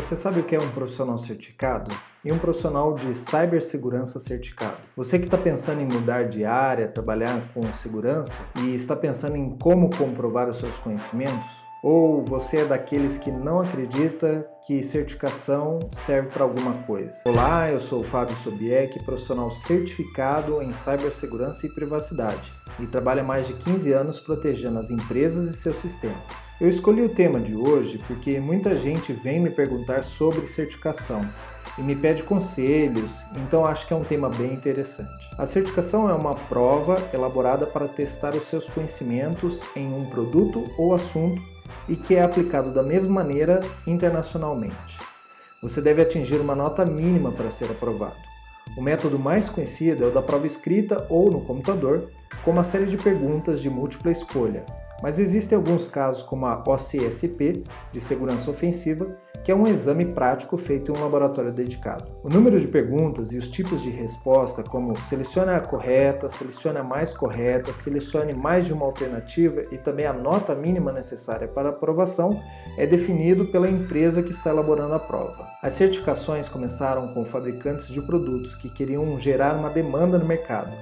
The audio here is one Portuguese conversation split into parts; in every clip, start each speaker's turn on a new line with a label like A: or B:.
A: Você sabe o que é um profissional certificado? E um profissional de cibersegurança certificado. Você que está pensando em mudar de área, trabalhar com segurança e está pensando em como comprovar os seus conhecimentos, ou você é daqueles que não acredita que certificação serve para alguma coisa? Olá, eu sou o Fábio Sobieck, profissional certificado em cibersegurança e privacidade, e trabalho há mais de 15 anos protegendo as empresas e seus sistemas. Eu escolhi o tema de hoje porque muita gente vem me perguntar sobre certificação e me pede conselhos, então acho que é um tema bem interessante. A certificação é uma prova elaborada para testar os seus conhecimentos em um produto ou assunto e que é aplicado da mesma maneira internacionalmente. Você deve atingir uma nota mínima para ser aprovado. O método mais conhecido é o da prova escrita ou no computador, com uma série de perguntas de múltipla escolha, mas existem alguns casos, como a OCSP, de segurança ofensiva, que é um exame prático feito em um laboratório dedicado. O número de perguntas e os tipos de resposta, como selecione a correta, selecione a mais correta, selecione mais de uma alternativa e também a nota mínima necessária para aprovação, é definido pela empresa que está elaborando a prova. As certificações começaram com fabricantes de produtos que queriam gerar uma demanda no mercado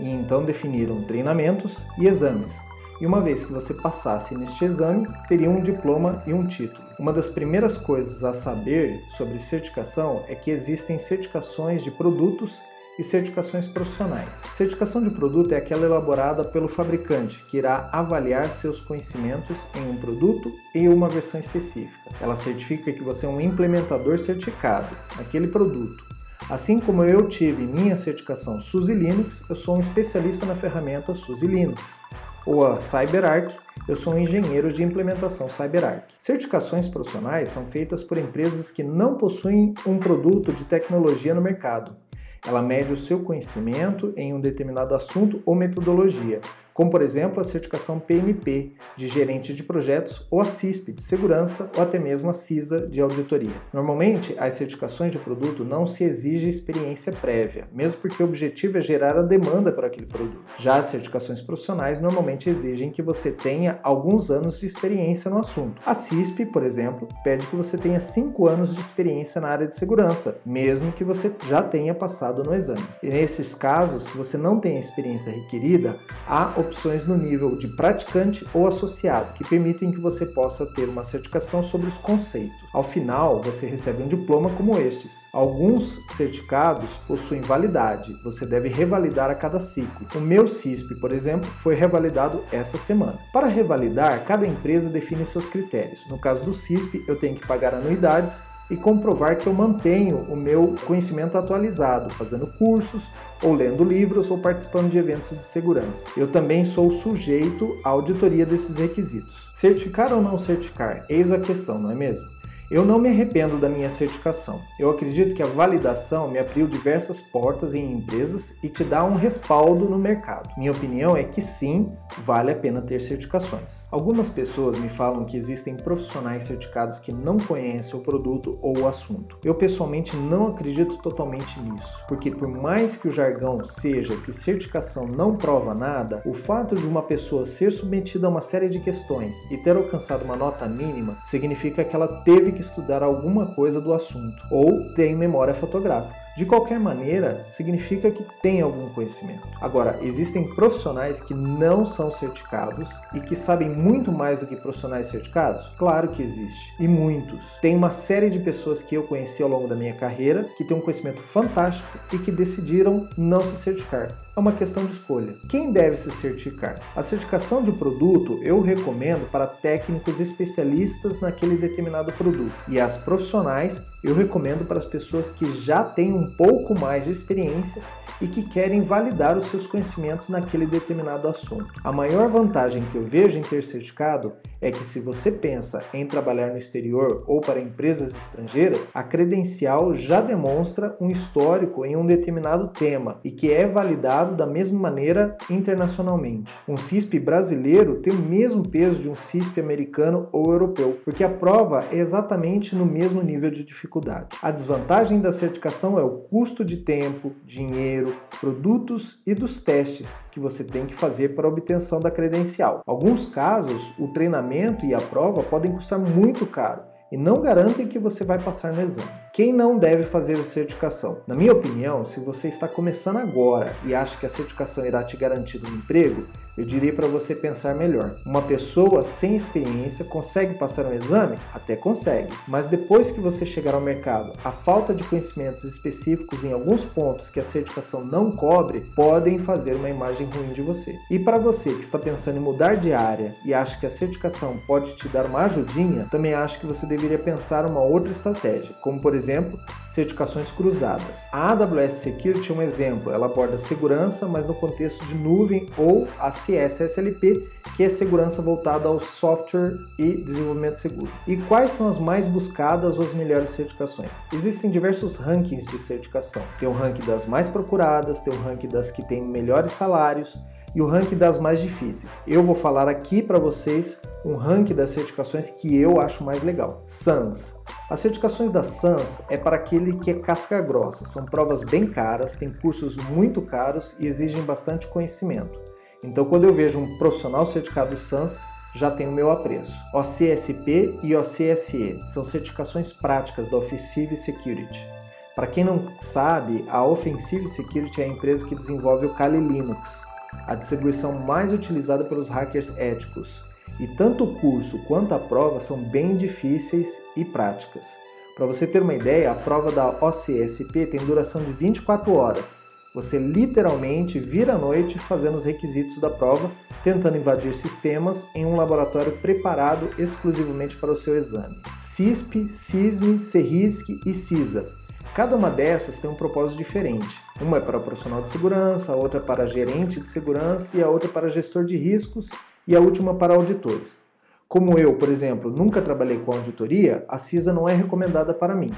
A: e então definiram treinamentos e exames e uma vez que você passasse neste exame, teria um diploma e um título. Uma das primeiras coisas a saber sobre certificação é que existem certificações de produtos e certificações profissionais. Certificação de produto é aquela elaborada pelo fabricante, que irá avaliar seus conhecimentos em um produto e uma versão específica. Ela certifica que você é um implementador certificado naquele produto. Assim como eu tive minha certificação SUSE Linux, eu sou um especialista na ferramenta SUSE Linux ou a CyberArk, eu sou um engenheiro de implementação CyberArk. Certificações profissionais são feitas por empresas que não possuem um produto de tecnologia no mercado. Ela mede o seu conhecimento em um determinado assunto ou metodologia, como por exemplo a certificação PMP de gerente de projetos ou a CISP de segurança ou até mesmo a CISA de auditoria. Normalmente, as certificações de produto não se exige experiência prévia, mesmo porque o objetivo é gerar a demanda para aquele produto. Já as certificações profissionais normalmente exigem que você tenha alguns anos de experiência no assunto. A CISP, por exemplo, pede que você tenha 5 anos de experiência na área de segurança, mesmo que você já tenha passado no exame. E nesses casos, se você não tem a experiência requerida, há opções no nível de praticante ou associado, que permitem que você possa ter uma certificação sobre os conceitos. Ao final, você recebe um diploma como estes. Alguns certificados possuem validade, você deve revalidar a cada ciclo. O meu CISP, por exemplo, foi revalidado essa semana. Para revalidar, cada empresa define seus critérios. No caso do CISP, eu tenho que pagar anuidades e comprovar que eu mantenho o meu conhecimento atualizado, fazendo cursos, ou lendo livros, ou participando de eventos de segurança. Eu também sou sujeito à auditoria desses requisitos. Certificar ou não certificar? Eis a questão, não é mesmo? Eu não me arrependo da minha certificação. Eu acredito que a validação me abriu diversas portas em empresas e te dá um respaldo no mercado. Minha opinião é que sim, vale a pena ter certificações. Algumas pessoas me falam que existem profissionais certificados que não conhecem o produto ou o assunto. Eu pessoalmente não acredito totalmente nisso, porque por mais que o jargão seja que certificação não prova nada, o fato de uma pessoa ser submetida a uma série de questões e ter alcançado uma nota mínima significa que ela teve que estudar alguma coisa do assunto ou tem memória fotográfica. De qualquer maneira, significa que tem algum conhecimento. Agora, existem profissionais que não são certificados e que sabem muito mais do que profissionais certificados? Claro que existe, e muitos. Tem uma série de pessoas que eu conheci ao longo da minha carreira que têm um conhecimento fantástico e que decidiram não se certificar é uma questão de escolha. Quem deve se certificar? A certificação de produto eu recomendo para técnicos especialistas naquele determinado produto. E as profissionais eu recomendo para as pessoas que já têm um pouco mais de experiência e que querem validar os seus conhecimentos naquele determinado assunto. A maior vantagem que eu vejo em ter certificado é que se você pensa em trabalhar no exterior ou para empresas estrangeiras, a credencial já demonstra um histórico em um determinado tema e que é validado tratado da mesma maneira internacionalmente. Um CISP brasileiro tem o mesmo peso de um CISP americano ou europeu, porque a prova é exatamente no mesmo nível de dificuldade. A desvantagem da certificação é o custo de tempo, dinheiro, produtos e dos testes que você tem que fazer para a obtenção da credencial. Alguns casos, o treinamento e a prova podem custar muito caro e não garantem que você vai passar no exame. Quem não deve fazer a certificação? Na minha opinião, se você está começando agora e acha que a certificação irá te garantir um emprego, eu diria para você pensar melhor. Uma pessoa sem experiência consegue passar um exame? Até consegue, mas depois que você chegar ao mercado, a falta de conhecimentos específicos em alguns pontos que a certificação não cobre podem fazer uma imagem ruim de você. E para você que está pensando em mudar de área e acha que a certificação pode te dar uma ajudinha, também acho que você deveria pensar uma outra estratégia, como por exemplo, certificações cruzadas. A AWS Security é um exemplo, ela aborda segurança, mas no contexto de nuvem ou a CSSLP, que é segurança voltada ao software e desenvolvimento seguro. E quais são as mais buscadas ou as melhores certificações? Existem diversos rankings de certificação. Tem o ranking das mais procuradas, tem o ranking das que têm melhores salários, e o ranking das mais difíceis. Eu vou falar aqui para vocês um ranking das certificações que eu acho mais legal. SANS. As certificações da SANS é para aquele que é casca grossa. São provas bem caras, têm cursos muito caros e exigem bastante conhecimento. Então, quando eu vejo um profissional certificado SANS, já tem o meu apreço. OCSP e OCSE são certificações práticas da Offensive Security. Para quem não sabe, a Offensive Security é a empresa que desenvolve o Kali Linux, a distribuição mais utilizada pelos hackers éticos. E tanto o curso quanto a prova são bem difíceis e práticas. Para você ter uma ideia, a prova da OCSP tem duração de 24 horas. Você literalmente vira à noite fazendo os requisitos da prova, tentando invadir sistemas em um laboratório preparado exclusivamente para o seu exame. CISP, CISM, CERISC e CISA Cada uma dessas tem um propósito diferente. Uma é para profissional de segurança, a outra para gerente de segurança e a outra para gestor de riscos e a última para auditores. Como eu, por exemplo, nunca trabalhei com auditoria, a CISA não é recomendada para mim,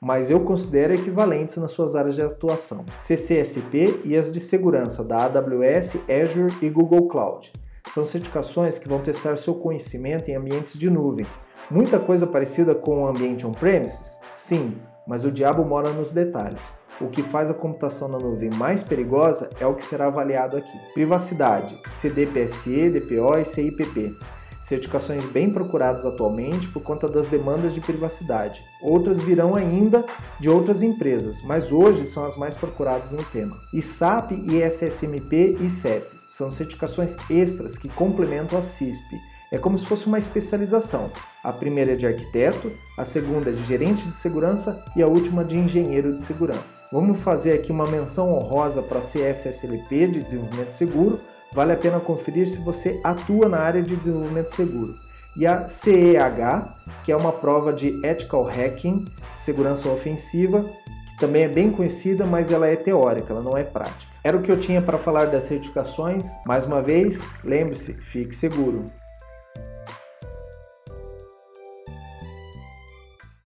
A: mas eu considero equivalentes nas suas áreas de atuação, CCSP e as de segurança da AWS, Azure e Google Cloud. São certificações que vão testar seu conhecimento em ambientes de nuvem. Muita coisa parecida com o ambiente on-premises? Sim, mas o diabo mora nos detalhes. O que faz a computação na nuvem mais perigosa é o que será avaliado aqui. Privacidade, CDPSE, DPO e CIPP. Certificações bem procuradas atualmente por conta das demandas de privacidade. Outras virão ainda de outras empresas, mas hoje são as mais procuradas no tema. ISAP, ISSMP e CEP são certificações extras que complementam a CISP é como se fosse uma especialização. A primeira é de arquiteto, a segunda é de gerente de segurança e a última de engenheiro de segurança. Vamos fazer aqui uma menção honrosa para a CSSLP de desenvolvimento seguro. Vale a pena conferir se você atua na área de desenvolvimento seguro. E a CEH, que é uma prova de ethical hacking, segurança ofensiva, que também é bem conhecida, mas ela é teórica, ela não é prática. Era o que eu tinha para falar das certificações. Mais uma vez, lembre-se, fique seguro.